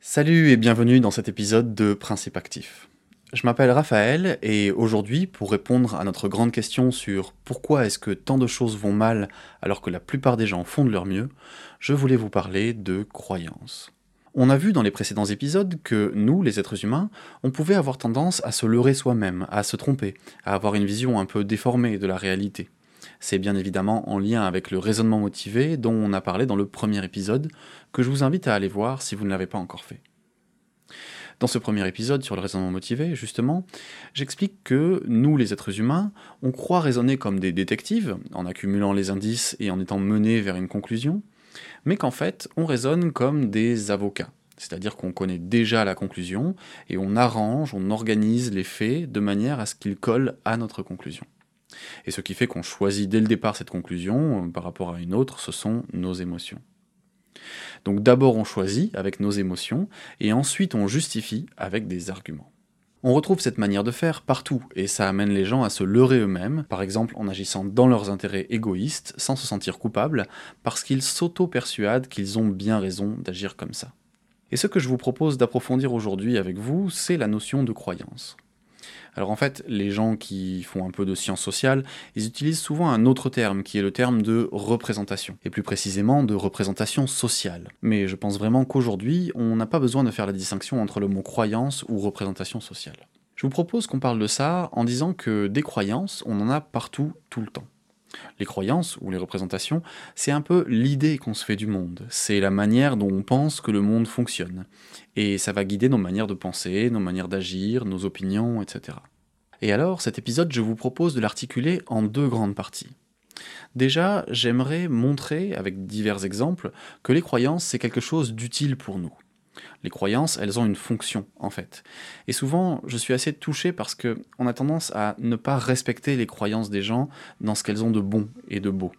Salut et bienvenue dans cet épisode de Principe Actif. Je m'appelle Raphaël et aujourd'hui, pour répondre à notre grande question sur pourquoi est-ce que tant de choses vont mal alors que la plupart des gens font de leur mieux, je voulais vous parler de croyances. On a vu dans les précédents épisodes que nous, les êtres humains, on pouvait avoir tendance à se leurrer soi-même, à se tromper, à avoir une vision un peu déformée de la réalité. C'est bien évidemment en lien avec le raisonnement motivé dont on a parlé dans le premier épisode, que je vous invite à aller voir si vous ne l'avez pas encore fait. Dans ce premier épisode sur le raisonnement motivé, justement, j'explique que nous, les êtres humains, on croit raisonner comme des détectives, en accumulant les indices et en étant menés vers une conclusion, mais qu'en fait, on raisonne comme des avocats. C'est-à-dire qu'on connaît déjà la conclusion et on arrange, on organise les faits de manière à ce qu'ils collent à notre conclusion. Et ce qui fait qu'on choisit dès le départ cette conclusion euh, par rapport à une autre, ce sont nos émotions. Donc d'abord on choisit avec nos émotions, et ensuite on justifie avec des arguments. On retrouve cette manière de faire partout, et ça amène les gens à se leurrer eux-mêmes, par exemple en agissant dans leurs intérêts égoïstes, sans se sentir coupables, parce qu'ils s'auto-persuadent qu'ils ont bien raison d'agir comme ça. Et ce que je vous propose d'approfondir aujourd'hui avec vous, c'est la notion de croyance. Alors en fait, les gens qui font un peu de sciences sociales, ils utilisent souvent un autre terme, qui est le terme de représentation, et plus précisément de représentation sociale. Mais je pense vraiment qu'aujourd'hui, on n'a pas besoin de faire la distinction entre le mot croyance ou représentation sociale. Je vous propose qu'on parle de ça en disant que des croyances, on en a partout, tout le temps. Les croyances ou les représentations, c'est un peu l'idée qu'on se fait du monde, c'est la manière dont on pense que le monde fonctionne, et ça va guider nos manières de penser, nos manières d'agir, nos opinions, etc. Et alors, cet épisode, je vous propose de l'articuler en deux grandes parties. Déjà, j'aimerais montrer, avec divers exemples, que les croyances, c'est quelque chose d'utile pour nous. Les croyances, elles ont une fonction, en fait. Et souvent, je suis assez touché parce que on a tendance à ne pas respecter les croyances des gens dans ce qu'elles ont de bon et de beau.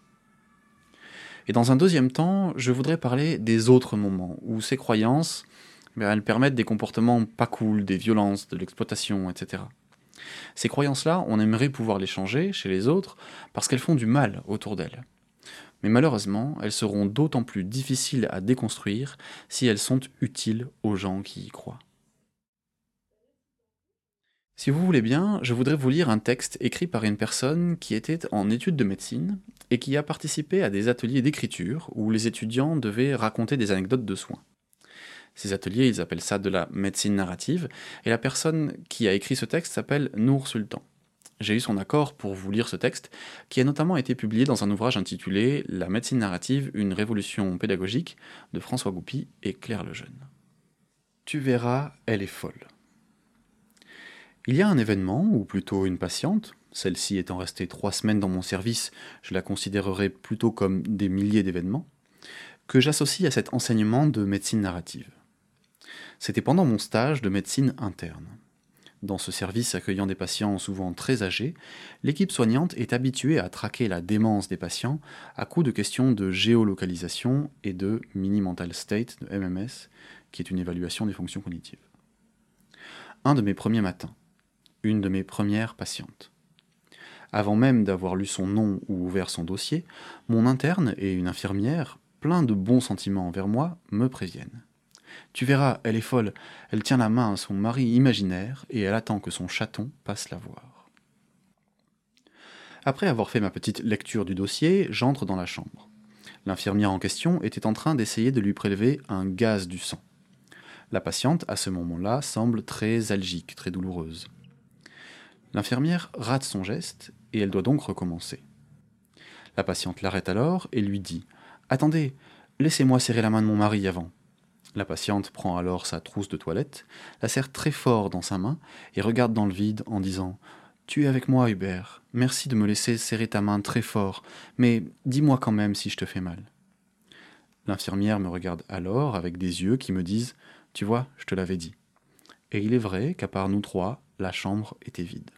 Et dans un deuxième temps, je voudrais parler des autres moments où ces croyances, ben, elles permettent des comportements pas cool, des violences, de l'exploitation, etc. Ces croyances-là, on aimerait pouvoir les changer chez les autres parce qu'elles font du mal autour d'elles. Mais malheureusement, elles seront d'autant plus difficiles à déconstruire si elles sont utiles aux gens qui y croient. Si vous voulez bien, je voudrais vous lire un texte écrit par une personne qui était en études de médecine et qui a participé à des ateliers d'écriture où les étudiants devaient raconter des anecdotes de soins. Ces ateliers, ils appellent ça de la médecine narrative, et la personne qui a écrit ce texte s'appelle Nour Sultan. J'ai eu son accord pour vous lire ce texte, qui a notamment été publié dans un ouvrage intitulé La médecine narrative, une révolution pédagogique de François Goupy et Claire Lejeune. Tu verras, elle est folle. Il y a un événement, ou plutôt une patiente, celle-ci étant restée trois semaines dans mon service, je la considérerai plutôt comme des milliers d'événements, que j'associe à cet enseignement de médecine narrative. C'était pendant mon stage de médecine interne. Dans ce service accueillant des patients souvent très âgés, l'équipe soignante est habituée à traquer la démence des patients à coup de questions de géolocalisation et de mini mental state, de MMS, qui est une évaluation des fonctions cognitives. Un de mes premiers matins, une de mes premières patientes. Avant même d'avoir lu son nom ou ouvert son dossier, mon interne et une infirmière, pleins de bons sentiments envers moi, me préviennent. Tu verras, elle est folle. Elle tient la main à son mari imaginaire et elle attend que son chaton passe la voir. Après avoir fait ma petite lecture du dossier, j'entre dans la chambre. L'infirmière en question était en train d'essayer de lui prélever un gaz du sang. La patiente, à ce moment-là, semble très algique, très douloureuse. L'infirmière rate son geste et elle doit donc recommencer. La patiente l'arrête alors et lui dit Attendez, laissez-moi serrer la main de mon mari avant. La patiente prend alors sa trousse de toilette, la serre très fort dans sa main et regarde dans le vide en disant Tu es avec moi, Hubert. Merci de me laisser serrer ta main très fort, mais dis-moi quand même si je te fais mal. L'infirmière me regarde alors avec des yeux qui me disent Tu vois, je te l'avais dit. Et il est vrai qu'à part nous trois, la chambre était vide.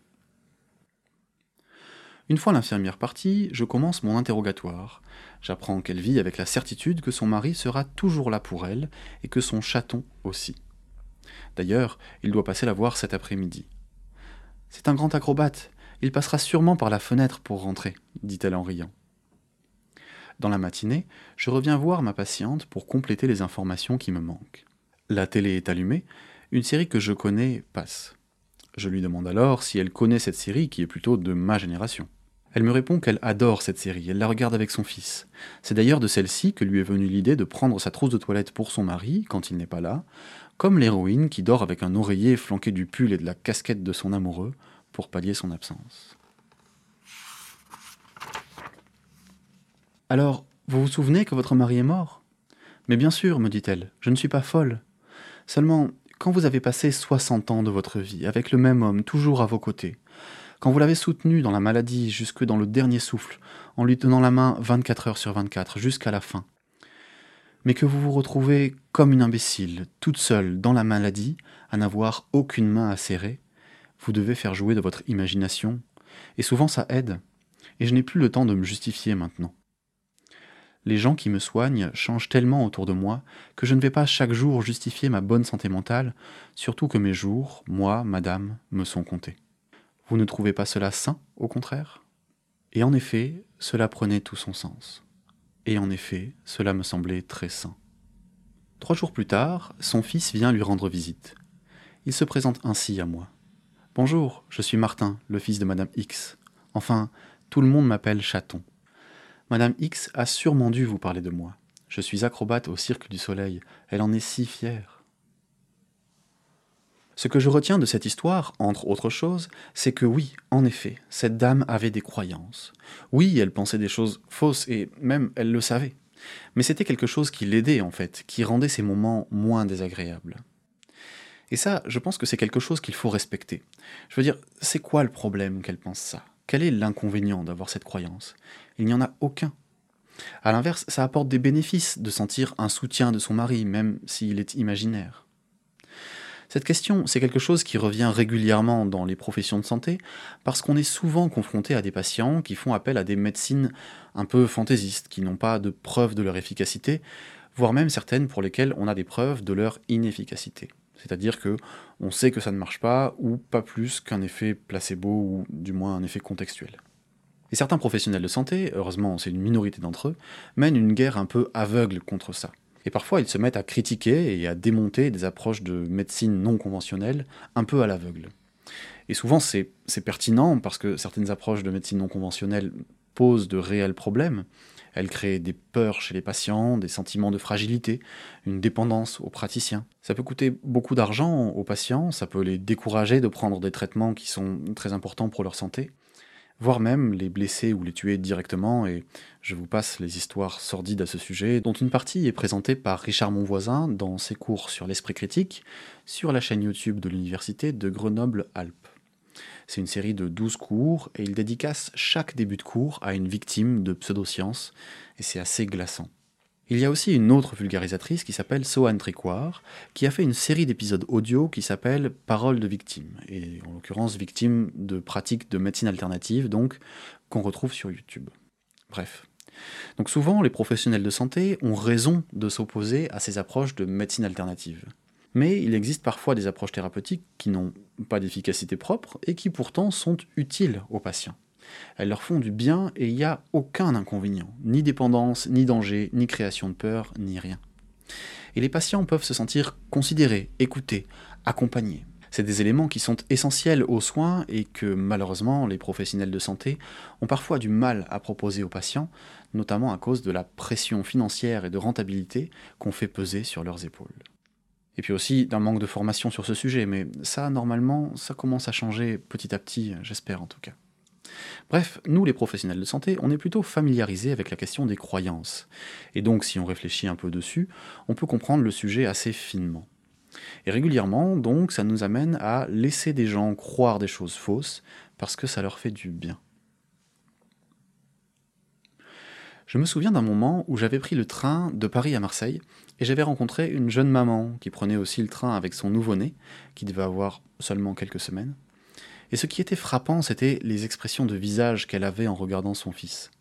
Une fois l'infirmière partie, je commence mon interrogatoire. J'apprends qu'elle vit avec la certitude que son mari sera toujours là pour elle et que son chaton aussi. D'ailleurs, il doit passer la voir cet après-midi. C'est un grand acrobate, il passera sûrement par la fenêtre pour rentrer, dit-elle en riant. Dans la matinée, je reviens voir ma patiente pour compléter les informations qui me manquent. La télé est allumée, une série que je connais passe. Je lui demande alors si elle connaît cette série qui est plutôt de ma génération. Elle me répond qu'elle adore cette série, elle la regarde avec son fils. C'est d'ailleurs de celle-ci que lui est venue l'idée de prendre sa trousse de toilette pour son mari, quand il n'est pas là, comme l'héroïne qui dort avec un oreiller flanqué du pull et de la casquette de son amoureux pour pallier son absence. Alors, vous vous souvenez que votre mari est mort? Mais bien sûr, me dit-elle, je ne suis pas folle. Seulement, quand vous avez passé 60 ans de votre vie avec le même homme toujours à vos côtés, quand vous l'avez soutenu dans la maladie jusque dans le dernier souffle, en lui tenant la main 24 heures sur 24 jusqu'à la fin, mais que vous vous retrouvez comme une imbécile, toute seule dans la maladie, à n'avoir aucune main à serrer, vous devez faire jouer de votre imagination, et souvent ça aide, et je n'ai plus le temps de me justifier maintenant. Les gens qui me soignent changent tellement autour de moi que je ne vais pas chaque jour justifier ma bonne santé mentale, surtout que mes jours, moi, madame, me sont comptés. Vous ne trouvez pas cela sain, au contraire? Et en effet, cela prenait tout son sens. Et en effet, cela me semblait très sain. Trois jours plus tard, son fils vient lui rendre visite. Il se présente ainsi à moi. Bonjour, je suis Martin, le fils de Madame X. Enfin, tout le monde m'appelle Chaton. Madame X a sûrement dû vous parler de moi. Je suis acrobate au Cirque du Soleil. Elle en est si fière. Ce que je retiens de cette histoire, entre autres choses, c'est que oui, en effet, cette dame avait des croyances. Oui, elle pensait des choses fausses, et même elle le savait. Mais c'était quelque chose qui l'aidait, en fait, qui rendait ces moments moins désagréables. Et ça, je pense que c'est quelque chose qu'il faut respecter. Je veux dire, c'est quoi le problème qu'elle pense ça? Quel est l'inconvénient d'avoir cette croyance? Il n'y en a aucun. A l'inverse, ça apporte des bénéfices de sentir un soutien de son mari, même s'il est imaginaire. Cette question, c'est quelque chose qui revient régulièrement dans les professions de santé, parce qu'on est souvent confronté à des patients qui font appel à des médecines un peu fantaisistes, qui n'ont pas de preuves de leur efficacité, voire même certaines pour lesquelles on a des preuves de leur inefficacité. C'est-à-dire que on sait que ça ne marche pas, ou pas plus qu'un effet placebo, ou du moins un effet contextuel. Et certains professionnels de santé, heureusement c'est une minorité d'entre eux, mènent une guerre un peu aveugle contre ça. Et parfois, ils se mettent à critiquer et à démonter des approches de médecine non conventionnelle un peu à l'aveugle. Et souvent, c'est pertinent parce que certaines approches de médecine non conventionnelle posent de réels problèmes. Elles créent des peurs chez les patients, des sentiments de fragilité, une dépendance aux praticiens. Ça peut coûter beaucoup d'argent aux patients, ça peut les décourager de prendre des traitements qui sont très importants pour leur santé voire même les blesser ou les tuer directement, et je vous passe les histoires sordides à ce sujet, dont une partie est présentée par Richard Monvoisin dans ses cours sur l'esprit critique, sur la chaîne YouTube de l'Université de Grenoble-Alpes. C'est une série de 12 cours, et il dédicace chaque début de cours à une victime de pseudosciences, et c'est assez glaçant. Il y a aussi une autre vulgarisatrice qui s'appelle Sohan Tricoire, qui a fait une série d'épisodes audio qui s'appelle Paroles de victimes, et en l'occurrence victimes de pratiques de médecine alternative, donc qu'on retrouve sur YouTube. Bref. Donc souvent, les professionnels de santé ont raison de s'opposer à ces approches de médecine alternative. Mais il existe parfois des approches thérapeutiques qui n'ont pas d'efficacité propre et qui pourtant sont utiles aux patients. Elles leur font du bien et il n'y a aucun inconvénient, ni dépendance, ni danger, ni création de peur, ni rien. Et les patients peuvent se sentir considérés, écoutés, accompagnés. C'est des éléments qui sont essentiels aux soins et que malheureusement les professionnels de santé ont parfois du mal à proposer aux patients, notamment à cause de la pression financière et de rentabilité qu'on fait peser sur leurs épaules. Et puis aussi d'un manque de formation sur ce sujet, mais ça normalement ça commence à changer petit à petit, j'espère en tout cas. Bref, nous les professionnels de santé, on est plutôt familiarisés avec la question des croyances. Et donc si on réfléchit un peu dessus, on peut comprendre le sujet assez finement. Et régulièrement, donc, ça nous amène à laisser des gens croire des choses fausses parce que ça leur fait du bien. Je me souviens d'un moment où j'avais pris le train de Paris à Marseille et j'avais rencontré une jeune maman qui prenait aussi le train avec son nouveau-né, qui devait avoir seulement quelques semaines. Et ce qui était frappant, c'était les expressions de visage qu'elle avait en regardant son fils.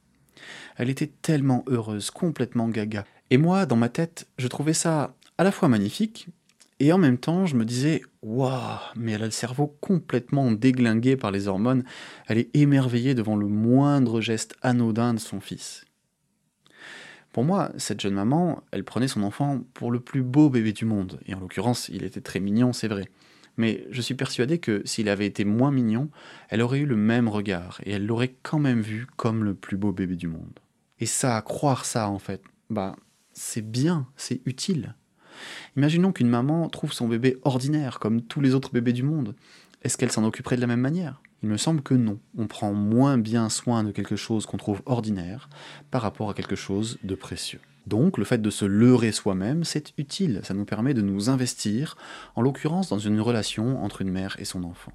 Elle était tellement heureuse, complètement gaga. Et moi, dans ma tête, je trouvais ça à la fois magnifique, et en même temps, je me disais, waouh, mais elle a le cerveau complètement déglingué par les hormones, elle est émerveillée devant le moindre geste anodin de son fils. Pour moi, cette jeune maman, elle prenait son enfant pour le plus beau bébé du monde, et en l'occurrence, il était très mignon, c'est vrai. Mais je suis persuadé que s'il avait été moins mignon, elle aurait eu le même regard, et elle l'aurait quand même vu comme le plus beau bébé du monde. Et ça, croire ça en fait, bah, c'est bien, c'est utile. Imaginons qu'une maman trouve son bébé ordinaire, comme tous les autres bébés du monde. Est-ce qu'elle s'en occuperait de la même manière? Il me semble que non. On prend moins bien soin de quelque chose qu'on trouve ordinaire par rapport à quelque chose de précieux. Donc le fait de se leurrer soi-même, c'est utile, ça nous permet de nous investir, en l'occurrence dans une relation entre une mère et son enfant.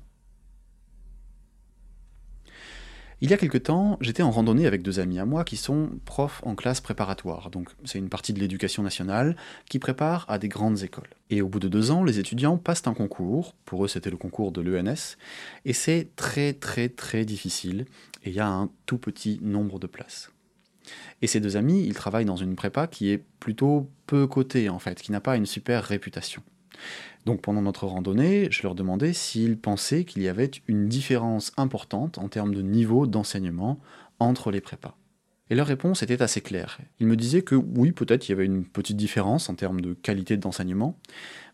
Il y a quelque temps, j'étais en randonnée avec deux amis à moi qui sont profs en classe préparatoire, donc c'est une partie de l'éducation nationale qui prépare à des grandes écoles. Et au bout de deux ans, les étudiants passent un concours, pour eux c'était le concours de l'ENS, et c'est très très très difficile, et il y a un tout petit nombre de places. Et ces deux amis, ils travaillent dans une prépa qui est plutôt peu cotée en fait, qui n'a pas une super réputation. Donc pendant notre randonnée, je leur demandais s'ils pensaient qu'il y avait une différence importante en termes de niveau d'enseignement entre les prépas. Et leur réponse était assez claire. Ils me disaient que oui, peut-être il y avait une petite différence en termes de qualité d'enseignement,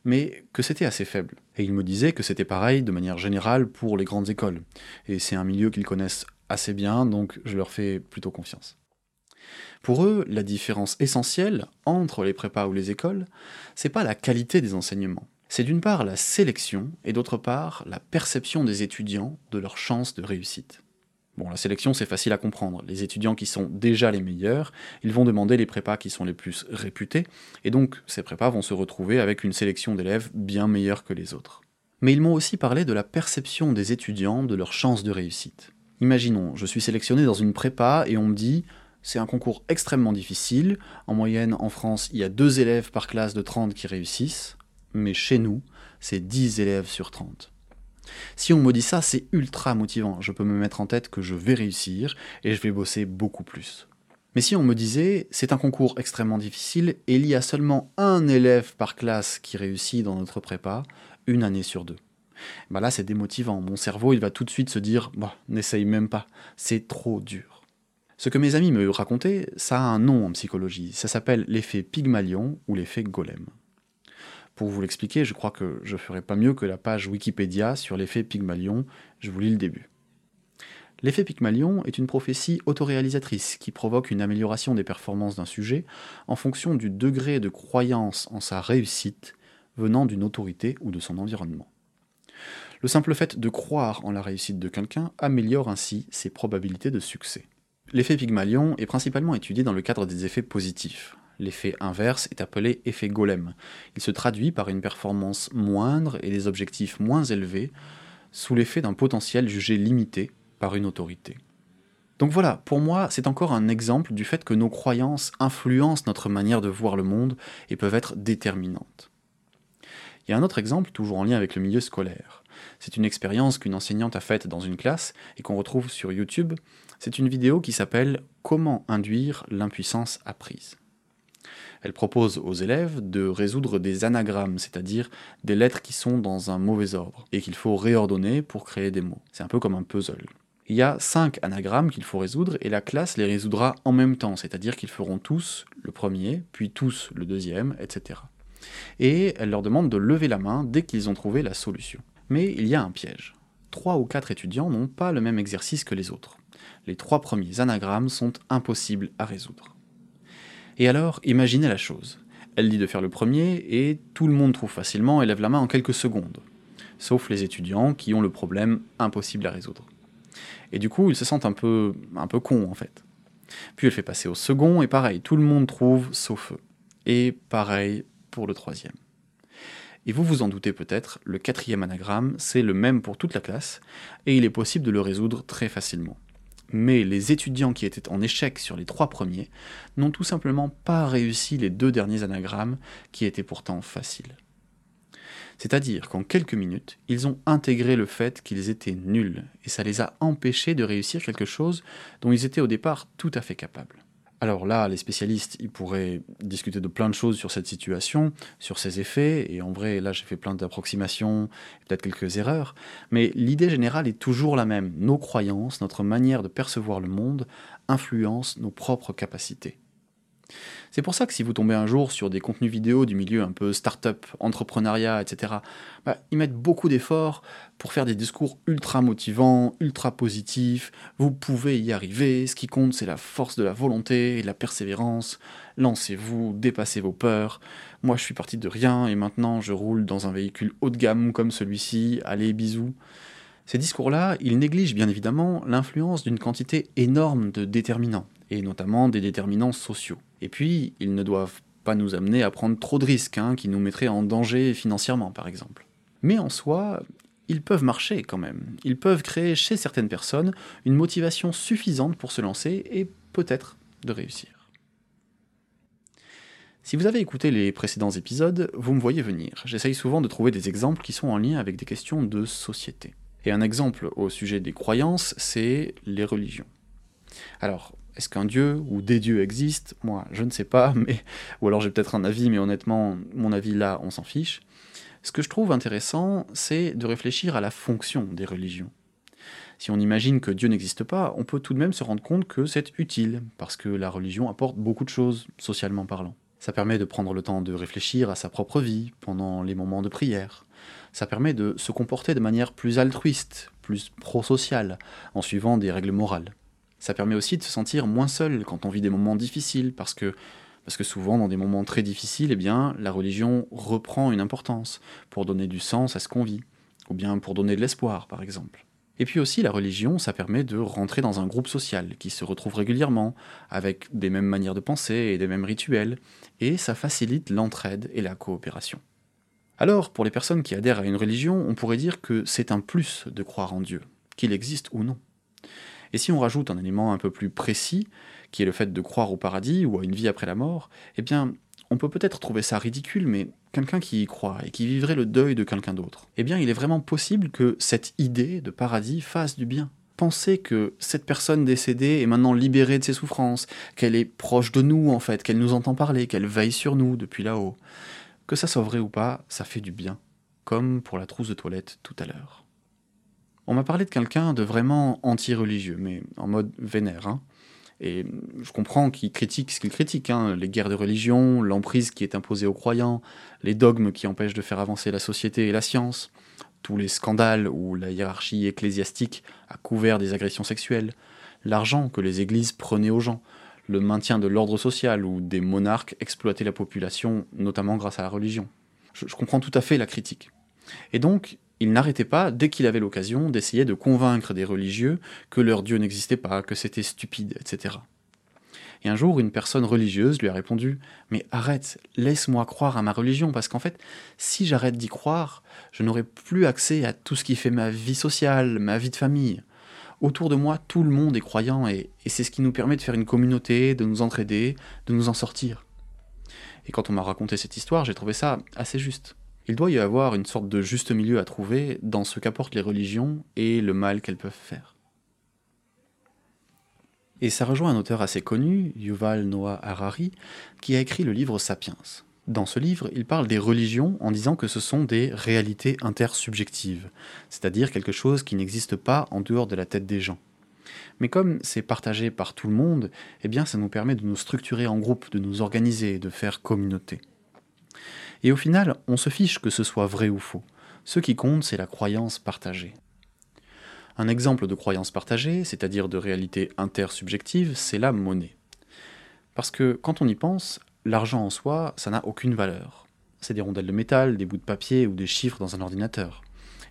mais que c'était assez faible. Et ils me disaient que c'était pareil de manière générale pour les grandes écoles. Et c'est un milieu qu'ils connaissent assez bien, donc je leur fais plutôt confiance. Pour eux, la différence essentielle entre les prépas ou les écoles, c'est pas la qualité des enseignements, c'est d'une part la sélection et d'autre part la perception des étudiants de leurs chances de réussite. Bon, la sélection, c'est facile à comprendre. Les étudiants qui sont déjà les meilleurs, ils vont demander les prépas qui sont les plus réputés, et donc ces prépas vont se retrouver avec une sélection d'élèves bien meilleure que les autres. Mais ils m'ont aussi parlé de la perception des étudiants de leurs chances de réussite. Imaginons, je suis sélectionné dans une prépa et on me dit c'est un concours extrêmement difficile. En moyenne, en France, il y a deux élèves par classe de 30 qui réussissent mais chez nous, c'est 10 élèves sur 30. Si on me dit ça, c'est ultra motivant. Je peux me mettre en tête que je vais réussir et je vais bosser beaucoup plus. Mais si on me disait, c'est un concours extrêmement difficile et il y a seulement un élève par classe qui réussit dans notre prépa, une année sur deux. Bah là, c'est démotivant. Mon cerveau, il va tout de suite se dire, bah, n'essaye même pas, c'est trop dur. Ce que mes amis me racontaient, ça a un nom en psychologie. Ça s'appelle l'effet Pygmalion ou l'effet Golem. Pour vous l'expliquer, je crois que je ferai pas mieux que la page Wikipédia sur l'effet Pygmalion, je vous lis le début. L'effet Pygmalion est une prophétie autoréalisatrice qui provoque une amélioration des performances d'un sujet en fonction du degré de croyance en sa réussite venant d'une autorité ou de son environnement. Le simple fait de croire en la réussite de quelqu'un améliore ainsi ses probabilités de succès. L'effet Pygmalion est principalement étudié dans le cadre des effets positifs, L'effet inverse est appelé effet golem. Il se traduit par une performance moindre et des objectifs moins élevés, sous l'effet d'un potentiel jugé limité par une autorité. Donc voilà, pour moi, c'est encore un exemple du fait que nos croyances influencent notre manière de voir le monde et peuvent être déterminantes. Il y a un autre exemple, toujours en lien avec le milieu scolaire. C'est une expérience qu'une enseignante a faite dans une classe et qu'on retrouve sur YouTube. C'est une vidéo qui s'appelle Comment induire l'impuissance apprise. Elle propose aux élèves de résoudre des anagrammes, c'est-à-dire des lettres qui sont dans un mauvais ordre, et qu'il faut réordonner pour créer des mots. C'est un peu comme un puzzle. Il y a cinq anagrammes qu'il faut résoudre, et la classe les résoudra en même temps, c'est-à-dire qu'ils feront tous le premier, puis tous le deuxième, etc. Et elle leur demande de lever la main dès qu'ils ont trouvé la solution. Mais il y a un piège. Trois ou quatre étudiants n'ont pas le même exercice que les autres. Les trois premiers anagrammes sont impossibles à résoudre. Et alors, imaginez la chose. Elle dit de faire le premier et tout le monde trouve facilement et lève la main en quelques secondes. Sauf les étudiants qui ont le problème impossible à résoudre. Et du coup, ils se sentent un peu, un peu cons en fait. Puis elle fait passer au second et pareil, tout le monde trouve sauf eux. Et pareil pour le troisième. Et vous vous en doutez peut-être, le quatrième anagramme, c'est le même pour toute la classe, et il est possible de le résoudre très facilement mais les étudiants qui étaient en échec sur les trois premiers n'ont tout simplement pas réussi les deux derniers anagrammes qui étaient pourtant faciles. C'est-à-dire qu'en quelques minutes, ils ont intégré le fait qu'ils étaient nuls, et ça les a empêchés de réussir quelque chose dont ils étaient au départ tout à fait capables. Alors là, les spécialistes, ils pourraient discuter de plein de choses sur cette situation, sur ses effets, et en vrai, là j'ai fait plein d'approximations, peut-être quelques erreurs, mais l'idée générale est toujours la même. Nos croyances, notre manière de percevoir le monde influencent nos propres capacités. C'est pour ça que si vous tombez un jour sur des contenus vidéo du milieu un peu start-up, entrepreneuriat, etc., bah, ils mettent beaucoup d'efforts pour faire des discours ultra motivants, ultra positifs. Vous pouvez y arriver, ce qui compte c'est la force de la volonté et de la persévérance. Lancez-vous, dépassez vos peurs. Moi je suis parti de rien et maintenant je roule dans un véhicule haut de gamme comme celui-ci. Allez, bisous. Ces discours-là, ils négligent bien évidemment l'influence d'une quantité énorme de déterminants, et notamment des déterminants sociaux. Et puis, ils ne doivent pas nous amener à prendre trop de risques, hein, qui nous mettraient en danger financièrement par exemple. Mais en soi, ils peuvent marcher quand même. Ils peuvent créer chez certaines personnes une motivation suffisante pour se lancer et peut-être de réussir. Si vous avez écouté les précédents épisodes, vous me voyez venir. J'essaye souvent de trouver des exemples qui sont en lien avec des questions de société. Et un exemple au sujet des croyances, c'est les religions. Alors, est-ce qu'un dieu ou des dieux existent? Moi, je ne sais pas, mais ou alors j'ai peut-être un avis, mais honnêtement, mon avis là, on s'en fiche. Ce que je trouve intéressant, c'est de réfléchir à la fonction des religions. Si on imagine que Dieu n'existe pas, on peut tout de même se rendre compte que c'est utile, parce que la religion apporte beaucoup de choses, socialement parlant. Ça permet de prendre le temps de réfléchir à sa propre vie pendant les moments de prière. Ça permet de se comporter de manière plus altruiste, plus prosociale, en suivant des règles morales. Ça permet aussi de se sentir moins seul quand on vit des moments difficiles, parce que, parce que souvent, dans des moments très difficiles, eh bien, la religion reprend une importance pour donner du sens à ce qu'on vit, ou bien pour donner de l'espoir, par exemple. Et puis aussi, la religion, ça permet de rentrer dans un groupe social qui se retrouve régulièrement, avec des mêmes manières de penser et des mêmes rituels, et ça facilite l'entraide et la coopération. Alors, pour les personnes qui adhèrent à une religion, on pourrait dire que c'est un plus de croire en Dieu, qu'il existe ou non. Et si on rajoute un élément un peu plus précis, qui est le fait de croire au paradis ou à une vie après la mort, eh bien, on peut peut-être trouver ça ridicule, mais quelqu'un qui y croit et qui vivrait le deuil de quelqu'un d'autre, eh bien il est vraiment possible que cette idée de paradis fasse du bien. Pensez que cette personne décédée est maintenant libérée de ses souffrances, qu'elle est proche de nous en fait, qu'elle nous entend parler, qu'elle veille sur nous depuis là-haut. Que ça soit vrai ou pas, ça fait du bien. Comme pour la trousse de toilette tout à l'heure. On m'a parlé de quelqu'un de vraiment anti-religieux, mais en mode vénère. Hein. Et je comprends qu'il critique ce qu'il critique, hein, les guerres de religion, l'emprise qui est imposée aux croyants, les dogmes qui empêchent de faire avancer la société et la science, tous les scandales où la hiérarchie ecclésiastique a couvert des agressions sexuelles, l'argent que les églises prenaient aux gens, le maintien de l'ordre social où des monarques exploitaient la population, notamment grâce à la religion. Je, je comprends tout à fait la critique. Et donc, il n'arrêtait pas, dès qu'il avait l'occasion, d'essayer de convaincre des religieux que leur Dieu n'existait pas, que c'était stupide, etc. Et un jour, une personne religieuse lui a répondu Mais arrête, laisse-moi croire à ma religion, parce qu'en fait, si j'arrête d'y croire, je n'aurai plus accès à tout ce qui fait ma vie sociale, ma vie de famille. Autour de moi, tout le monde est croyant, et, c'est ce qui nous permet de faire une communauté, de nous entraider, de nous en sortir. Et quand on m'a raconté cette histoire, j'ai trouvé ça assez juste. Il doit y avoir une sorte de juste milieu à trouver dans ce qu'apportent les religions et le mal qu'elles peuvent faire. Et ça rejoint un auteur assez connu, Yuval Noah Harari, qui a écrit le livre Sapiens. Dans ce livre, il parle des religions en disant que ce sont des réalités intersubjectives, c'est-à-dire quelque chose qui n'existe pas en dehors de la tête des gens. Mais comme c'est partagé par tout le monde, eh bien ça nous permet de nous structurer en groupe, de nous organiser, de faire communauté. Et au final, on se fiche que ce soit vrai ou faux. Ce qui compte, c'est la croyance partagée. Un exemple de croyance partagée, c'est-à-dire de réalité intersubjective, c'est la monnaie. Parce que quand on y pense, l'argent en soi, ça n'a aucune valeur. C'est des rondelles de métal, des bouts de papier ou des chiffres dans un ordinateur.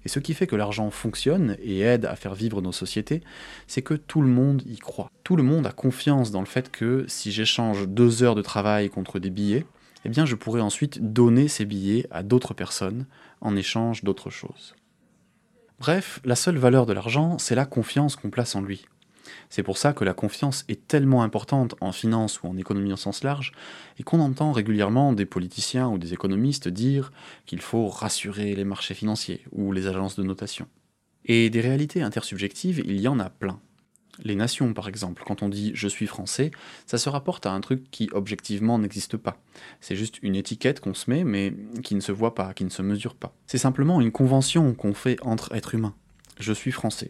Et ce qui fait que l'argent fonctionne et aide à faire vivre nos sociétés, c'est que tout le monde y croit. Tout le monde a confiance dans le fait que si j'échange deux heures de travail contre des billets, eh bien je pourrais ensuite donner ces billets à d'autres personnes en échange d'autres choses. Bref, la seule valeur de l'argent, c'est la confiance qu'on place en lui. C'est pour ça que la confiance est tellement importante en finance ou en économie en sens large, et qu'on entend régulièrement des politiciens ou des économistes dire qu'il faut rassurer les marchés financiers ou les agences de notation. Et des réalités intersubjectives, il y en a plein les nations, par exemple. Quand on dit je suis français, ça se rapporte à un truc qui objectivement n'existe pas. C'est juste une étiquette qu'on se met, mais qui ne se voit pas, qui ne se mesure pas. C'est simplement une convention qu'on fait entre êtres humains. Je suis français.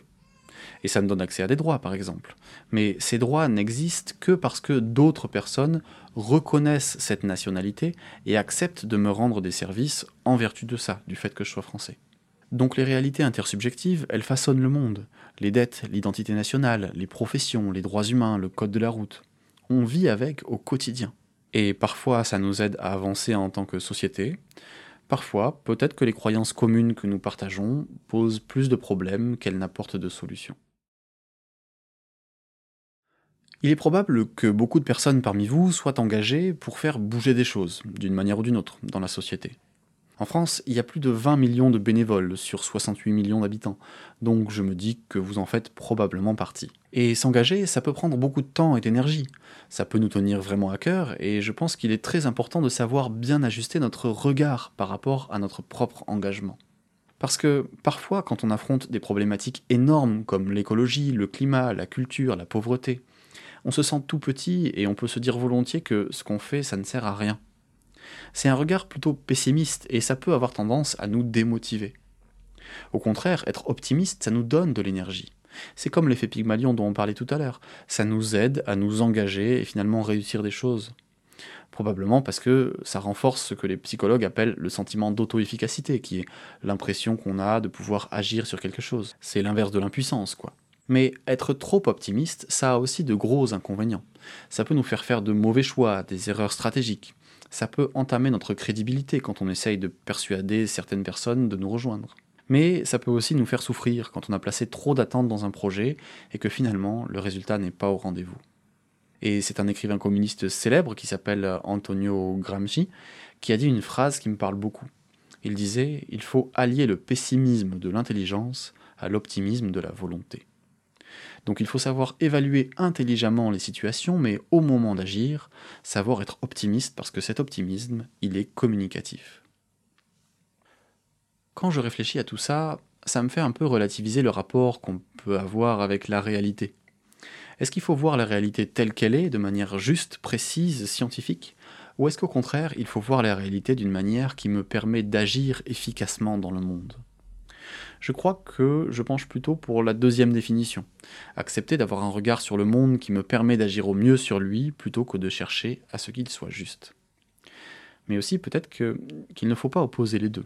Et ça me donne accès à des droits, par exemple. Mais ces droits n'existent que parce que d'autres personnes reconnaissent cette nationalité et acceptent de me rendre des services en vertu de ça, du fait que je sois français. Donc les réalités intersubjectives, elles façonnent le monde. Les dettes, l'identité nationale, les professions, les droits humains, le code de la route. On vit avec au quotidien. Et parfois ça nous aide à avancer en tant que société. Parfois, peut-être que les croyances communes que nous partageons posent plus de problèmes qu'elles n'apportent de solutions. Il est probable que beaucoup de personnes parmi vous soient engagées pour faire bouger des choses, d'une manière ou d'une autre, dans la société. En France, il y a plus de 20 millions de bénévoles sur 68 millions d'habitants, donc je me dis que vous en faites probablement partie. Et s'engager, ça peut prendre beaucoup de temps et d'énergie. Ça peut nous tenir vraiment à cœur, et je pense qu'il est très important de savoir bien ajuster notre regard par rapport à notre propre engagement. Parce que parfois, quand on affronte des problématiques énormes comme l'écologie, le climat, la culture, la pauvreté, on se sent tout petit et on peut se dire volontiers que ce qu'on fait, ça ne sert à rien c'est un regard plutôt pessimiste et ça peut avoir tendance à nous démotiver. Au contraire, être optimiste, ça nous donne de l'énergie. C'est comme l'effet Pygmalion dont on parlait tout à l'heure. Ça nous aide à nous engager et finalement réussir des choses. Probablement parce que ça renforce ce que les psychologues appellent le sentiment d'auto-efficacité, qui est l'impression qu'on a de pouvoir agir sur quelque chose. C'est l'inverse de l'impuissance, quoi. Mais être trop optimiste, ça a aussi de gros inconvénients. Ça peut nous faire faire de mauvais choix, des erreurs stratégiques ça peut entamer notre crédibilité quand on essaye de persuader certaines personnes de nous rejoindre. Mais ça peut aussi nous faire souffrir quand on a placé trop d'attentes dans un projet et que finalement le résultat n'est pas au rendez-vous. Et c'est un écrivain communiste célèbre qui s'appelle Antonio Gramsci qui a dit une phrase qui me parle beaucoup. Il disait Il faut allier le pessimisme de l'intelligence à l'optimisme de la volonté. Donc il faut savoir évaluer intelligemment les situations, mais au moment d'agir, savoir être optimiste parce que cet optimisme, il est communicatif. Quand je réfléchis à tout ça, ça me fait un peu relativiser le rapport qu'on peut avoir avec la réalité. Est-ce qu'il faut voir la réalité telle qu'elle est, de manière juste, précise, scientifique? Ou est-ce qu'au contraire, il faut voir la réalité d'une manière qui me permet d'agir efficacement dans le monde? Je crois que je penche plutôt pour la deuxième définition. Accepter d'avoir un regard sur le monde qui me permet d'agir au mieux sur lui plutôt que de chercher à ce qu'il soit juste. Mais aussi peut-être qu'il ne faut pas opposer les deux.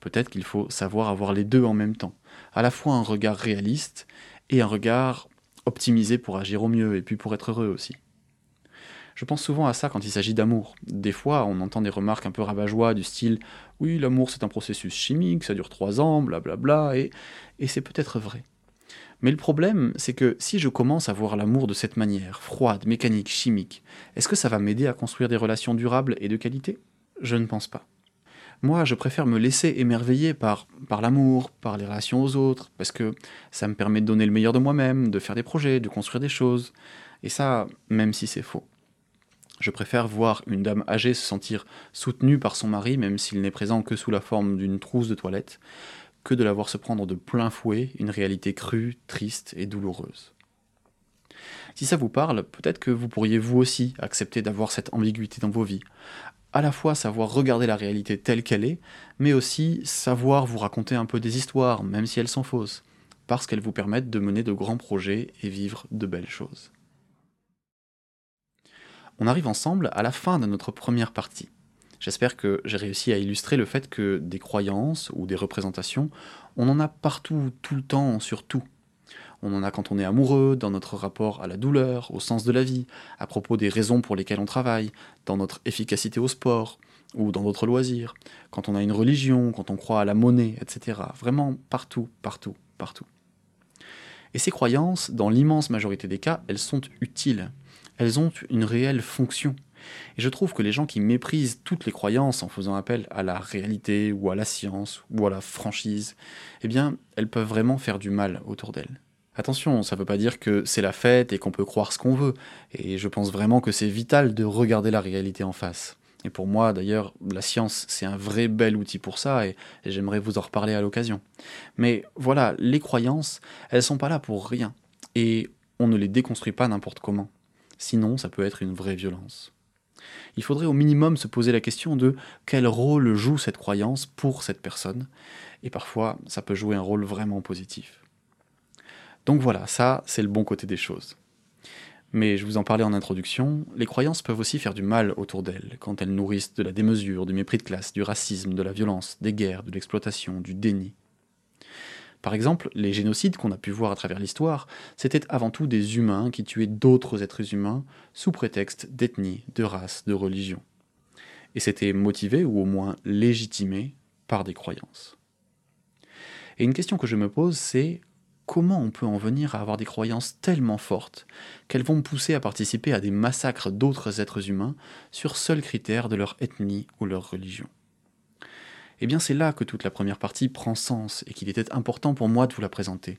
Peut-être qu'il faut savoir avoir les deux en même temps. À la fois un regard réaliste et un regard optimisé pour agir au mieux et puis pour être heureux aussi. Je pense souvent à ça quand il s'agit d'amour. Des fois, on entend des remarques un peu rabat du style Oui, l'amour c'est un processus chimique, ça dure trois ans, blablabla, et, et c'est peut-être vrai. Mais le problème, c'est que si je commence à voir l'amour de cette manière, froide, mécanique, chimique, est-ce que ça va m'aider à construire des relations durables et de qualité? Je ne pense pas. Moi, je préfère me laisser émerveiller par, par l'amour, par les relations aux autres, parce que ça me permet de donner le meilleur de moi-même, de faire des projets, de construire des choses. Et ça, même si c'est faux. Je préfère voir une dame âgée se sentir soutenue par son mari, même s'il n'est présent que sous la forme d'une trousse de toilette, que de la voir se prendre de plein fouet une réalité crue, triste et douloureuse. Si ça vous parle, peut-être que vous pourriez vous aussi accepter d'avoir cette ambiguïté dans vos vies. À la fois savoir regarder la réalité telle qu'elle est, mais aussi savoir vous raconter un peu des histoires, même si elles sont fausses, parce qu'elles vous permettent de mener de grands projets et vivre de belles choses on arrive ensemble à la fin de notre première partie. J'espère que j'ai réussi à illustrer le fait que des croyances ou des représentations, on en a partout, tout le temps, sur tout. On en a quand on est amoureux, dans notre rapport à la douleur, au sens de la vie, à propos des raisons pour lesquelles on travaille, dans notre efficacité au sport ou dans notre loisir, quand on a une religion, quand on croit à la monnaie, etc. Vraiment partout, partout, partout. Et ces croyances, dans l'immense majorité des cas, elles sont utiles elles ont une réelle fonction. Et je trouve que les gens qui méprisent toutes les croyances en faisant appel à la réalité ou à la science ou à la franchise, eh bien, elles peuvent vraiment faire du mal autour d'elles. Attention, ça ne veut pas dire que c'est la fête et qu'on peut croire ce qu'on veut, et je pense vraiment que c'est vital de regarder la réalité en face. Et pour moi, d'ailleurs, la science, c'est un vrai bel outil pour ça, et, j'aimerais vous en reparler à l'occasion. Mais voilà, les croyances, elles sont pas là pour rien, et on ne les déconstruit pas n'importe comment. Sinon, ça peut être une vraie violence. Il faudrait au minimum se poser la question de quel rôle joue cette croyance pour cette personne, et parfois ça peut jouer un rôle vraiment positif. Donc voilà, ça, c'est le bon côté des choses. Mais je vous en parlais en introduction, les croyances peuvent aussi faire du mal autour d'elles, quand elles nourrissent de la démesure, du mépris de classe, du racisme, de la violence, des guerres, de l'exploitation, du déni. Par exemple, les génocides qu'on a pu voir à travers l'histoire, c'était avant tout des humains qui tuaient d'autres êtres humains sous prétexte d'ethnie, de race, de religion. Et c'était motivé, ou au moins légitimé, par des croyances. Et une question que je me pose, c'est comment on peut en venir à avoir des croyances tellement fortes qu'elles vont pousser à participer à des massacres d'autres êtres humains sur seul critère de leur ethnie ou leur religion Eh bien c'est là que toute la première partie prend sens et qu'il était important pour moi de vous la présenter.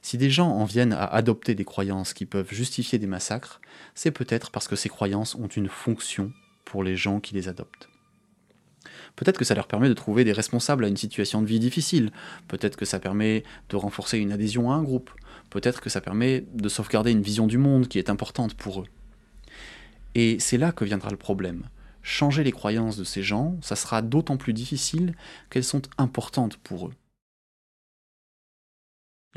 Si des gens en viennent à adopter des croyances qui peuvent justifier des massacres, c'est peut-être parce que ces croyances ont une fonction pour les gens qui les adoptent. Peut-être que ça leur permet de trouver des responsables à une situation de vie difficile. Peut-être que ça permet de renforcer une adhésion à un groupe. Peut-être que ça permet de sauvegarder une vision du monde qui est importante pour eux. Et c'est là que viendra le problème. Changer les croyances de ces gens, ça sera d'autant plus difficile qu'elles sont importantes pour eux.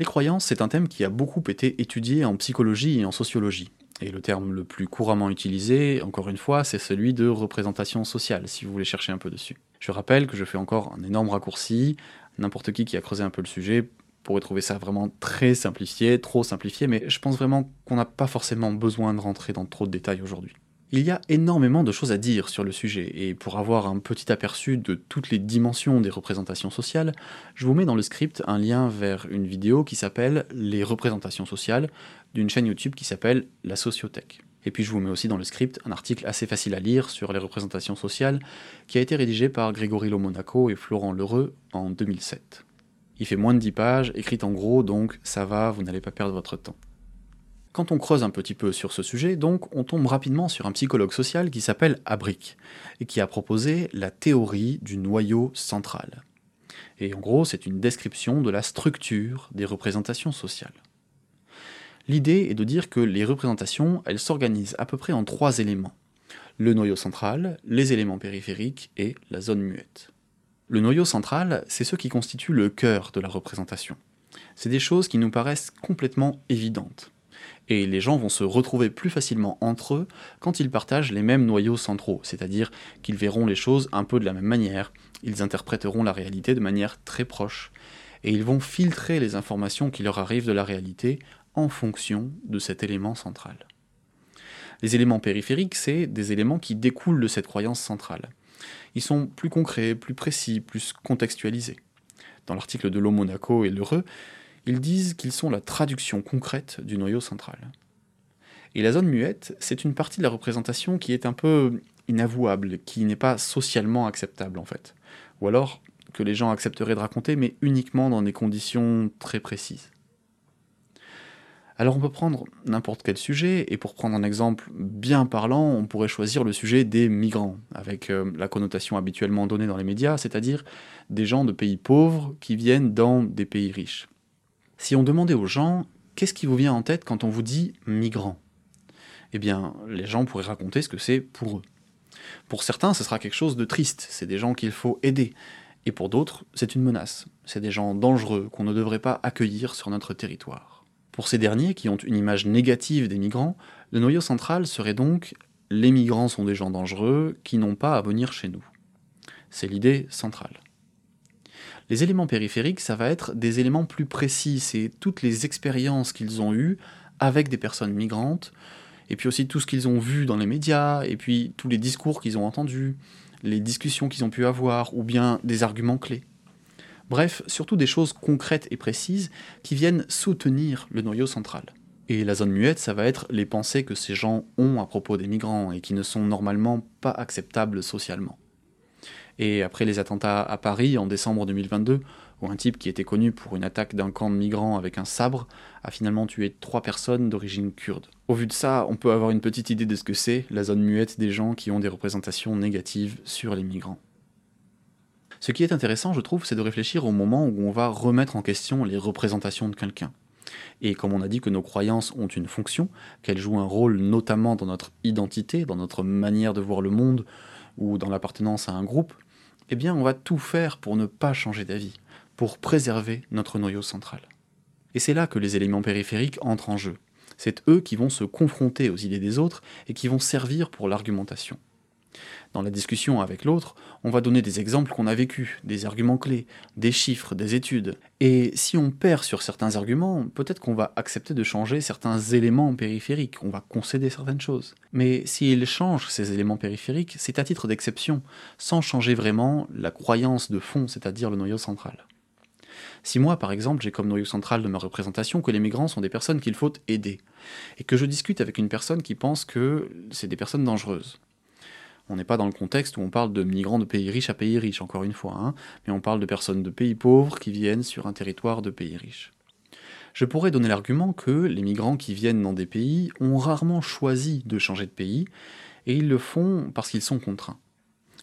Les croyances, c'est un thème qui a beaucoup été étudié en psychologie et en sociologie. Et le terme le plus couramment utilisé, encore une fois, c'est celui de représentation sociale, si vous voulez chercher un peu dessus. Je rappelle que je fais encore un énorme raccourci, n'importe qui qui a creusé un peu le sujet pourrait trouver ça vraiment très simplifié, trop simplifié, mais je pense vraiment qu'on n'a pas forcément besoin de rentrer dans trop de détails aujourd'hui. Il y a énormément de choses à dire sur le sujet, et pour avoir un petit aperçu de toutes les dimensions des représentations sociales, je vous mets dans le script un lien vers une vidéo qui s'appelle Les représentations sociales, d'une chaîne YouTube qui s'appelle La Sociothèque. Et puis je vous mets aussi dans le script un article assez facile à lire sur les représentations sociales, qui a été rédigé par Grégory Lomonaco et Florent Lheureux en 2007. Il fait moins de 10 pages, écrit en gros, donc ça va, vous n'allez pas perdre votre temps. Quand on creuse un petit peu sur ce sujet, donc, on tombe rapidement sur un psychologue social qui s'appelle Abric, et qui a proposé la théorie du noyau central. Et en gros, c'est une description de la structure des représentations sociales. L'idée est de dire que les représentations, elles s'organisent à peu près en trois éléments. Le noyau central, les éléments périphériques et la zone muette. Le noyau central, c'est ce qui constitue le cœur de la représentation. C'est des choses qui nous paraissent complètement évidentes et les gens vont se retrouver plus facilement entre eux quand ils partagent les mêmes noyaux centraux, c'est-à-dire qu'ils verront les choses un peu de la même manière, ils interpréteront la réalité de manière très proche, et ils vont filtrer les informations qui leur arrivent de la réalité en fonction de cet élément central. Les éléments périphériques, c'est des éléments qui découlent de cette croyance centrale. Ils sont plus concrets, plus précis, plus contextualisés. Dans l'article de Monaco et l'Heureux, ils disent qu'ils sont la traduction concrète du noyau central. Et la zone muette, c'est une partie de la représentation qui est un peu inavouable, qui n'est pas socialement acceptable en fait. Ou alors que les gens accepteraient de raconter, mais uniquement dans des conditions très précises. Alors on peut prendre n'importe quel sujet, et pour prendre un exemple bien parlant, on pourrait choisir le sujet des migrants, avec euh, la connotation habituellement donnée dans les médias, c'est-à-dire des gens de pays pauvres qui viennent dans des pays riches. Si on demandait aux gens qu'est-ce qui vous vient en tête quand on vous dit migrant? Eh bien, les gens pourraient raconter ce que c'est pour eux. Pour certains, ce sera quelque chose de triste, c'est des gens qu'il faut aider. Et pour d'autres, c'est une menace, c'est des gens dangereux qu'on ne devrait pas accueillir sur notre territoire. Pour ces derniers, qui ont une image négative des migrants, le noyau central serait donc les migrants sont des gens dangereux qui n'ont pas à venir chez nous. C'est l'idée centrale. Les éléments périphériques, ça va être des éléments plus précis, c'est toutes les expériences qu'ils ont eues avec des personnes migrantes, et puis aussi tout ce qu'ils ont vu dans les médias, et puis tous les discours qu'ils ont entendus, les discussions qu'ils ont pu avoir, ou bien des arguments clés. Bref, surtout des choses concrètes et précises qui viennent soutenir le noyau central. Et la zone muette, ça va être les pensées que ces gens ont à propos des migrants et qui ne sont normalement pas acceptables socialement. Et après les attentats à Paris en décembre 2022, où un type qui était connu pour une attaque d'un camp de migrants avec un sabre a finalement tué trois personnes d'origine kurde. Au vu de ça, on peut avoir une petite idée de ce que c'est la zone muette des gens qui ont des représentations négatives sur les migrants. Ce qui est intéressant, je trouve, c'est de réfléchir au moment où on va remettre en question les représentations de quelqu'un. Et comme on a dit que nos croyances ont une fonction, qu'elles jouent un rôle notamment dans notre identité, dans notre manière de voir le monde, ou dans l'appartenance à un groupe, eh bien on va tout faire pour ne pas changer d'avis, pour préserver notre noyau central. Et c'est là que les éléments périphériques entrent en jeu. C'est eux qui vont se confronter aux idées des autres et qui vont servir pour l'argumentation. Dans la discussion avec l'autre, on va donner des exemples qu'on a vécus, des arguments clés, des chiffres, des études. Et si on perd sur certains arguments, peut-être qu'on va accepter de changer certains éléments périphériques, on va concéder certaines choses. Mais s'il change ces éléments périphériques, c'est à titre d'exception, sans changer vraiment la croyance de fond, c'est-à-dire le noyau central. Si moi, par exemple, j'ai comme noyau central de ma représentation que les migrants sont des personnes qu'il faut aider, et que je discute avec une personne qui pense que c'est des personnes dangereuses, on n'est pas dans le contexte où on parle de migrants de pays riches à pays riches, encore une fois, hein, mais on parle de personnes de pays pauvres qui viennent sur un territoire de pays riches. Je pourrais donner l'argument que les migrants qui viennent dans des pays ont rarement choisi de changer de pays, et ils le font parce qu'ils sont contraints.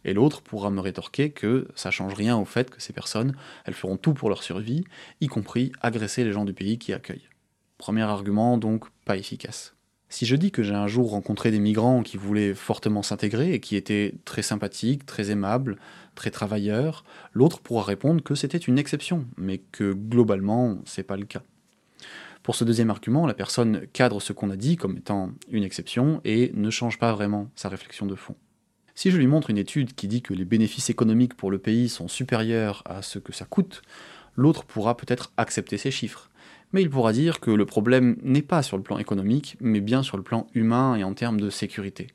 Et l'autre pourra me rétorquer que ça change rien au fait que ces personnes, elles feront tout pour leur survie, y compris agresser les gens du pays qui accueillent. Premier argument donc pas efficace. Si je dis que j'ai un jour rencontré des migrants qui voulaient fortement s'intégrer et qui étaient très sympathiques, très aimables, très travailleurs, l'autre pourra répondre que c'était une exception, mais que globalement, c'est pas le cas. Pour ce deuxième argument, la personne cadre ce qu'on a dit comme étant une exception et ne change pas vraiment sa réflexion de fond. Si je lui montre une étude qui dit que les bénéfices économiques pour le pays sont supérieurs à ce que ça coûte, l'autre pourra peut-être accepter ces chiffres, mais il pourra dire que le problème n'est pas sur le plan économique, mais bien sur le plan humain et en termes de sécurité.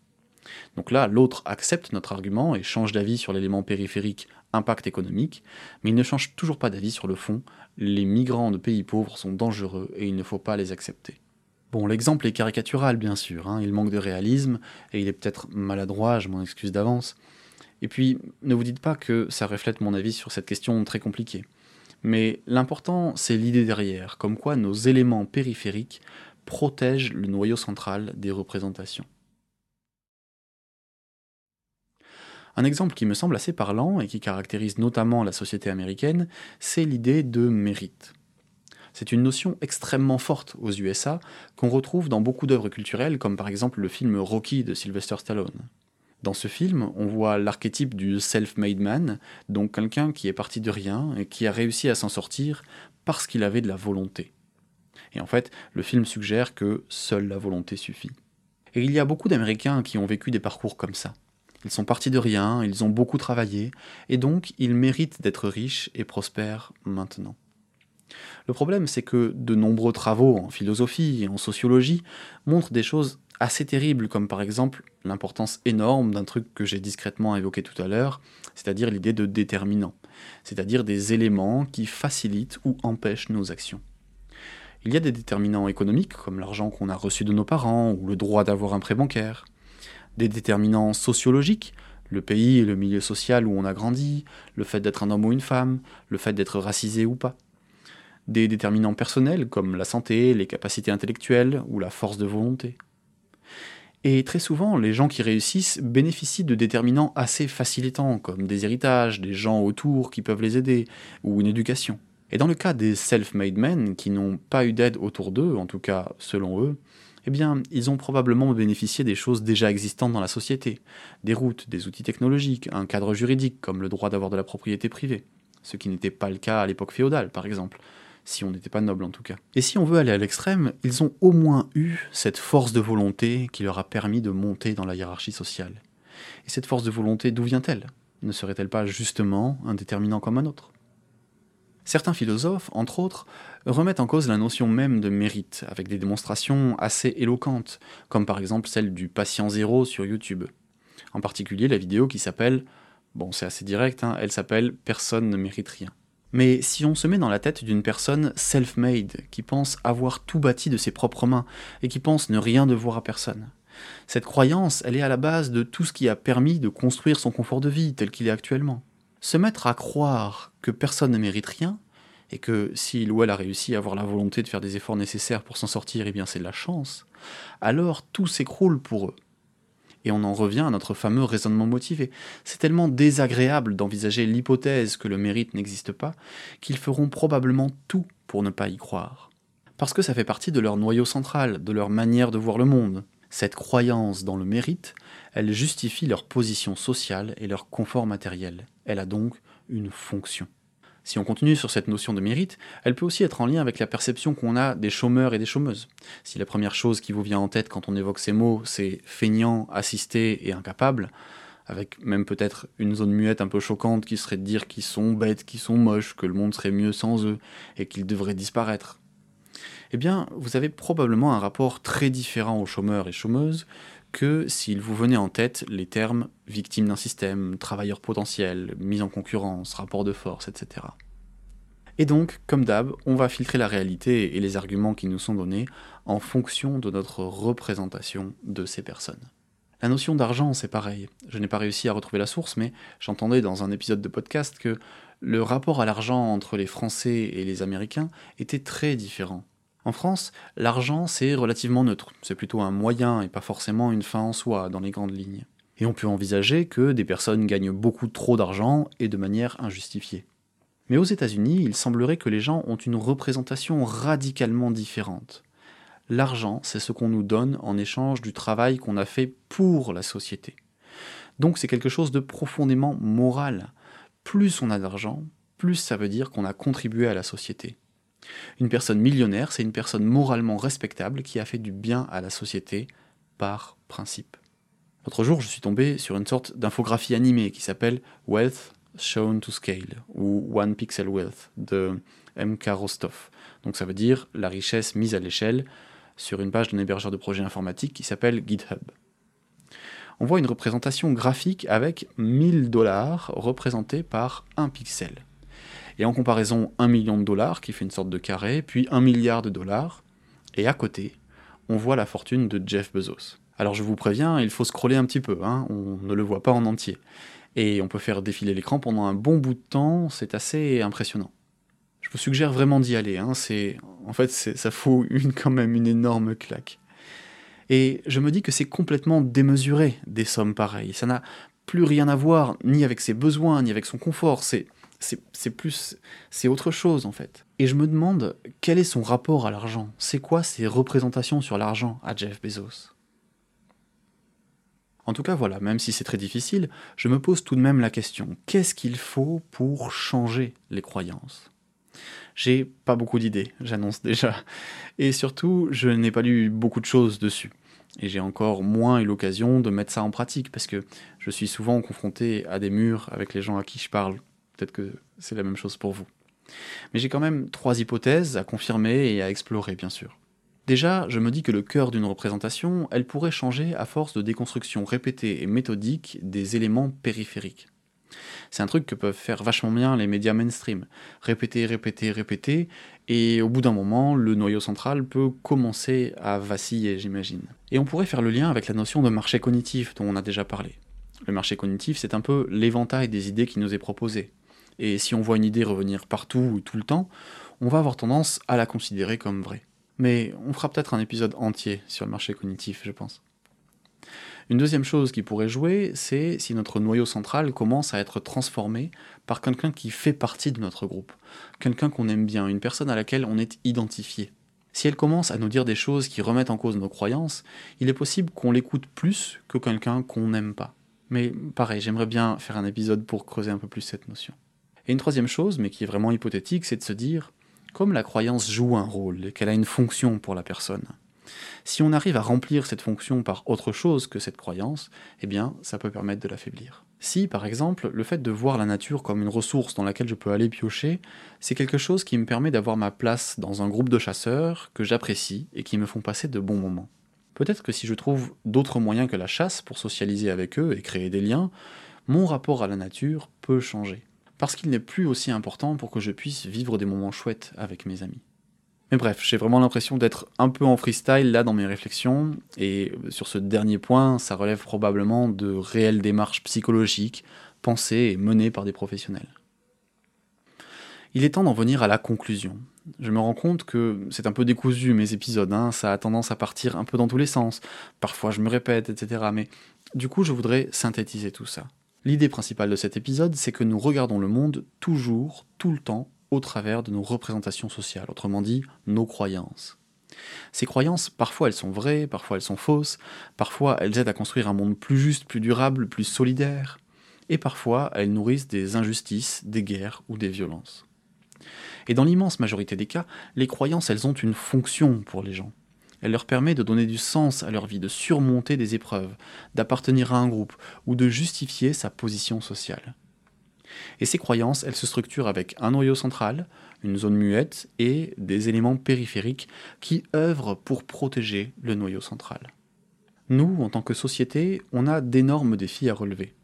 Donc là, l'autre accepte notre argument et change d'avis sur l'élément périphérique impact économique, mais il ne change toujours pas d'avis sur le fond, les migrants de pays pauvres sont dangereux et il ne faut pas les accepter. Bon, l'exemple est caricatural bien sûr, hein. il manque de réalisme et il est peut-être maladroit, je m'en excuse d'avance. Et puis, ne vous dites pas que ça reflète mon avis sur cette question très compliquée. Mais l'important, c'est l'idée derrière, comme quoi nos éléments périphériques protègent le noyau central des représentations. Un exemple qui me semble assez parlant et qui caractérise notamment la société américaine, c'est l'idée de mérite. C'est une notion extrêmement forte aux USA qu'on retrouve dans beaucoup d'œuvres culturelles, comme par exemple le film Rocky de Sylvester Stallone. Dans ce film, on voit l'archétype du self-made man, donc quelqu'un qui est parti de rien et qui a réussi à s'en sortir parce qu'il avait de la volonté. Et en fait, le film suggère que seule la volonté suffit. Et il y a beaucoup d'Américains qui ont vécu des parcours comme ça. Ils sont partis de rien, ils ont beaucoup travaillé, et donc ils méritent d'être riches et prospères maintenant. Le problème, c'est que de nombreux travaux en philosophie et en sociologie montrent des choses assez terribles, comme par exemple l'importance énorme d'un truc que j'ai discrètement évoqué tout à l'heure, c'est-à-dire l'idée de déterminant, c'est-à-dire des éléments qui facilitent ou empêchent nos actions. Il y a des déterminants économiques, comme l'argent qu'on a reçu de nos parents ou le droit d'avoir un prêt bancaire, des déterminants sociologiques, le pays et le milieu social où on a grandi, le fait d'être un homme ou une femme, le fait d'être racisé ou pas. Des déterminants personnels comme la santé, les capacités intellectuelles ou la force de volonté. Et très souvent, les gens qui réussissent bénéficient de déterminants assez facilitants, comme des héritages, des gens autour qui peuvent les aider, ou une éducation. Et dans le cas des self-made men, qui n'ont pas eu d'aide autour d'eux, en tout cas selon eux, eh bien, ils ont probablement bénéficié des choses déjà existantes dans la société, des routes, des outils technologiques, un cadre juridique comme le droit d'avoir de la propriété privée, ce qui n'était pas le cas à l'époque féodale par exemple, si on n'était pas noble en tout cas. Et si on veut aller à l'extrême, ils ont au moins eu cette force de volonté qui leur a permis de monter dans la hiérarchie sociale. Et cette force de volonté, d'où vient-elle? Ne serait-elle pas justement un déterminant comme un autre? Certains philosophes, entre autres, remettent en cause la notion même de mérite, avec des démonstrations assez éloquentes, comme par exemple celle du patient zéro sur YouTube. En particulier la vidéo qui s'appelle, bon c'est assez direct, hein, elle s'appelle Personne ne mérite rien. Mais si on se met dans la tête d'une personne self-made, qui pense avoir tout bâti de ses propres mains, et qui pense ne rien devoir à personne, cette croyance, elle est à la base de tout ce qui a permis de construire son confort de vie tel qu'il est actuellement. Se mettre à croire que personne ne mérite rien, et que s'il ou a réussi à avoir la volonté de faire des efforts nécessaires pour s'en sortir, eh bien c'est de la chance, alors tout s'écroule pour eux. Et on en revient à notre fameux raisonnement motivé. C'est tellement désagréable d'envisager l'hypothèse que le mérite n'existe pas, qu'ils feront probablement tout pour ne pas y croire. Parce que ça fait partie de leur noyau central, de leur manière de voir le monde. Cette croyance dans le mérite, elle justifie leur position sociale et leur confort matériel. Elle a donc une fonction. Si on continue sur cette notion de mérite, elle peut aussi être en lien avec la perception qu'on a des chômeurs et des chômeuses. Si la première chose qui vous vient en tête quand on évoque ces mots, c'est feignant, assisté et incapable, avec même peut-être une zone muette un peu choquante qui serait de dire qu'ils sont bêtes, qu'ils sont moches, que le monde serait mieux sans eux et qu'ils devraient disparaître. Eh bien, vous avez probablement un rapport très différent aux chômeurs et chômeuses que s'il vous venait en tête les termes victime d'un système, travailleur potentiel, mise en concurrence, rapport de force, etc. Et donc, comme d'hab, on va filtrer la réalité et les arguments qui nous sont donnés en fonction de notre représentation de ces personnes. La notion d'argent, c'est pareil. Je n'ai pas réussi à retrouver la source, mais j'entendais dans un épisode de podcast que le rapport à l'argent entre les Français et les Américains était très différent. En France, l'argent, c'est relativement neutre. C'est plutôt un moyen et pas forcément une fin en soi dans les grandes lignes. Et on peut envisager que des personnes gagnent beaucoup trop d'argent et de manière injustifiée. Mais aux États-Unis, il semblerait que les gens ont une représentation radicalement différente. L'argent, c'est ce qu'on nous donne en échange du travail qu'on a fait pour la société. Donc c'est quelque chose de profondément moral. Plus on a d'argent, plus ça veut dire qu'on a contribué à la société. Une personne millionnaire, c'est une personne moralement respectable qui a fait du bien à la société par principe. L'autre jour, je suis tombé sur une sorte d'infographie animée qui s'appelle Wealth Shown to Scale ou One Pixel Wealth de M.K. Rostov. Donc ça veut dire la richesse mise à l'échelle sur une page d'un hébergeur de projet informatique qui s'appelle GitHub. On voit une représentation graphique avec 1000 dollars représentés par un pixel et en comparaison 1 million de dollars, qui fait une sorte de carré, puis 1 milliard de dollars, et à côté, on voit la fortune de Jeff Bezos. Alors je vous préviens, il faut scroller un petit peu, hein, on ne le voit pas en entier. Et on peut faire défiler l'écran pendant un bon bout de temps, c'est assez impressionnant. Je vous suggère vraiment d'y aller, hein, c'est... en fait ça faut une, quand même une énorme claque. Et je me dis que c'est complètement démesuré des sommes pareilles, ça n'a plus rien à voir ni avec ses besoins, ni avec son confort, c'est c'est plus, c'est autre chose en fait. Et je me demande quel est son rapport à l'argent? C'est quoi ses représentations sur l'argent à Jeff Bezos? En tout cas, voilà, même si c'est très difficile, je me pose tout de même la question qu'est-ce qu'il faut pour changer les croyances? J'ai pas beaucoup d'idées, j'annonce déjà. Et surtout, je n'ai pas lu beaucoup de choses dessus. Et j'ai encore moins eu l'occasion de mettre ça en pratique parce que je suis souvent confronté à des murs avec les gens à qui je parle Peut-être que c'est la même chose pour vous. Mais j'ai quand même trois hypothèses à confirmer et à explorer, bien sûr. Déjà, je me dis que le cœur d'une représentation, elle pourrait changer à force de déconstruction répétée et méthodique des éléments périphériques. C'est un truc que peuvent faire vachement bien les médias mainstream. Répéter, répéter, répéter, et au bout d'un moment, le noyau central peut commencer à vaciller, j'imagine. Et on pourrait faire le lien avec la notion de marché cognitif dont on a déjà parlé. Le marché cognitif, c'est un peu l'éventail des idées qui nous est proposé. Et si on voit une idée revenir partout ou tout le temps, on va avoir tendance à la considérer comme vraie. Mais on fera peut-être un épisode entier sur le marché cognitif, je pense. Une deuxième chose qui pourrait jouer, c'est si notre noyau central commence à être transformé par quelqu'un qui fait partie de notre groupe, quelqu'un qu'on aime bien, une personne à laquelle on est identifié. Si elle commence à nous dire des choses qui remettent en cause nos croyances, il est possible qu'on l'écoute plus que quelqu'un qu'on n'aime pas. Mais pareil, j'aimerais bien faire un épisode pour creuser un peu plus cette notion. Et une troisième chose, mais qui est vraiment hypothétique, c'est de se dire, comme la croyance joue un rôle, qu'elle a une fonction pour la personne, si on arrive à remplir cette fonction par autre chose que cette croyance, eh bien, ça peut permettre de l'affaiblir. Si, par exemple, le fait de voir la nature comme une ressource dans laquelle je peux aller piocher, c'est quelque chose qui me permet d'avoir ma place dans un groupe de chasseurs que j'apprécie et qui me font passer de bons moments. Peut-être que si je trouve d'autres moyens que la chasse pour socialiser avec eux et créer des liens, mon rapport à la nature peut changer parce qu'il n'est plus aussi important pour que je puisse vivre des moments chouettes avec mes amis. Mais bref, j'ai vraiment l'impression d'être un peu en freestyle là dans mes réflexions, et sur ce dernier point, ça relève probablement de réelles démarches psychologiques, pensées et menées par des professionnels. Il est temps d'en venir à la conclusion. Je me rends compte que c'est un peu décousu mes épisodes, hein, ça a tendance à partir un peu dans tous les sens, parfois je me répète, etc. Mais du coup je voudrais synthétiser tout ça. L'idée principale de cet épisode, c'est que nous regardons le monde toujours, tout le temps, au travers de nos représentations sociales, autrement dit, nos croyances. Ces croyances, parfois elles sont vraies, parfois elles sont fausses, parfois elles aident à construire un monde plus juste, plus durable, plus solidaire, et parfois elles nourrissent des injustices, des guerres ou des violences. Et dans l'immense majorité des cas, les croyances, elles ont une fonction pour les gens. Elle leur permet de donner du sens à leur vie, de surmonter des épreuves, d'appartenir à un groupe ou de justifier sa position sociale. Et ces croyances, elles se structurent avec un noyau central, une zone muette et des éléments périphériques qui œuvrent pour protéger le noyau central. Nous, en tant que société, on a d'énormes défis à relever.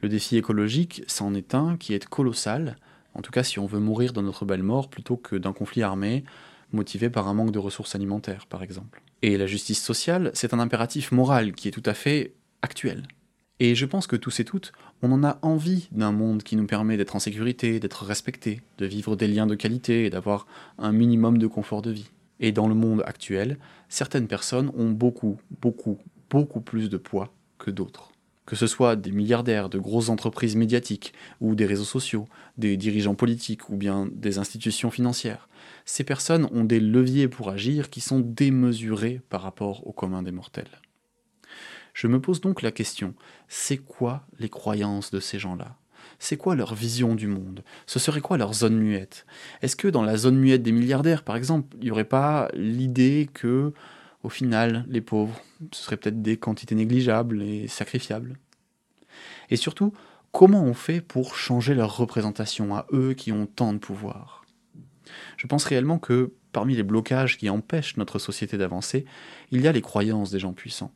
Le défi écologique, c'en est un qui est colossal, en tout cas si on veut mourir dans notre belle mort plutôt que d'un conflit armé motivé par un manque de ressources alimentaires, par exemple. Et la justice sociale, c'est un impératif moral qui est tout à fait actuel. Et je pense que tous et toutes, on en a envie d'un monde qui nous permet d'être en sécurité, d'être respecté, de vivre des liens de qualité et d'avoir un minimum de confort de vie. Et dans le monde actuel, certaines personnes ont beaucoup, beaucoup, beaucoup plus de poids que d'autres. Que ce soit des milliardaires, de grosses entreprises médiatiques, ou des réseaux sociaux, des dirigeants politiques, ou bien des institutions financières, ces personnes ont des leviers pour agir qui sont démesurés par rapport au commun des mortels. Je me pose donc la question, c'est quoi les croyances de ces gens-là? C'est quoi leur vision du monde? Ce serait quoi leur zone muette? Est-ce que dans la zone muette des milliardaires, par exemple, il n'y aurait pas l'idée que, au final, les pauvres, ce seraient peut-être des quantités négligeables et sacrifiables? Et surtout, comment on fait pour changer leur représentation à eux qui ont tant de pouvoir? Je pense réellement que, parmi les blocages qui empêchent notre société d'avancer, il y a les croyances des gens puissants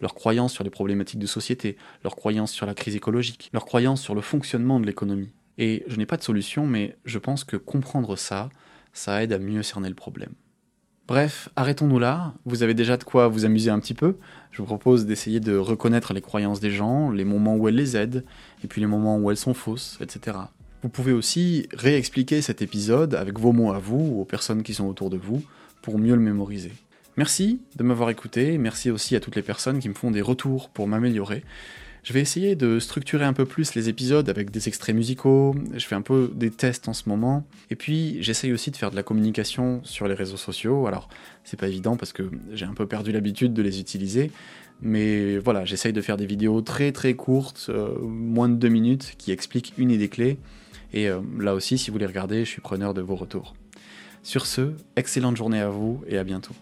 leurs croyances sur les problématiques de société, leurs croyances sur la crise écologique, leurs croyances sur le fonctionnement de l'économie. Et je n'ai pas de solution, mais je pense que comprendre ça, ça aide à mieux cerner le problème. Bref, arrêtons-nous là, vous avez déjà de quoi vous amuser un petit peu. Je vous propose d'essayer de reconnaître les croyances des gens, les moments où elles les aident, et puis les moments où elles sont fausses, etc. Vous pouvez aussi réexpliquer cet épisode avec vos mots à vous, aux personnes qui sont autour de vous, pour mieux le mémoriser. Merci de m'avoir écouté, merci aussi à toutes les personnes qui me font des retours pour m'améliorer. Je vais essayer de structurer un peu plus les épisodes avec des extraits musicaux, je fais un peu des tests en ce moment, et puis j'essaye aussi de faire de la communication sur les réseaux sociaux, alors c'est pas évident parce que j'ai un peu perdu l'habitude de les utiliser, mais voilà, j'essaye de faire des vidéos très très courtes, euh, moins de deux minutes, qui expliquent une idée clé, et euh, là aussi si vous les regardez, je suis preneur de vos retours. Sur ce, excellente journée à vous et à bientôt.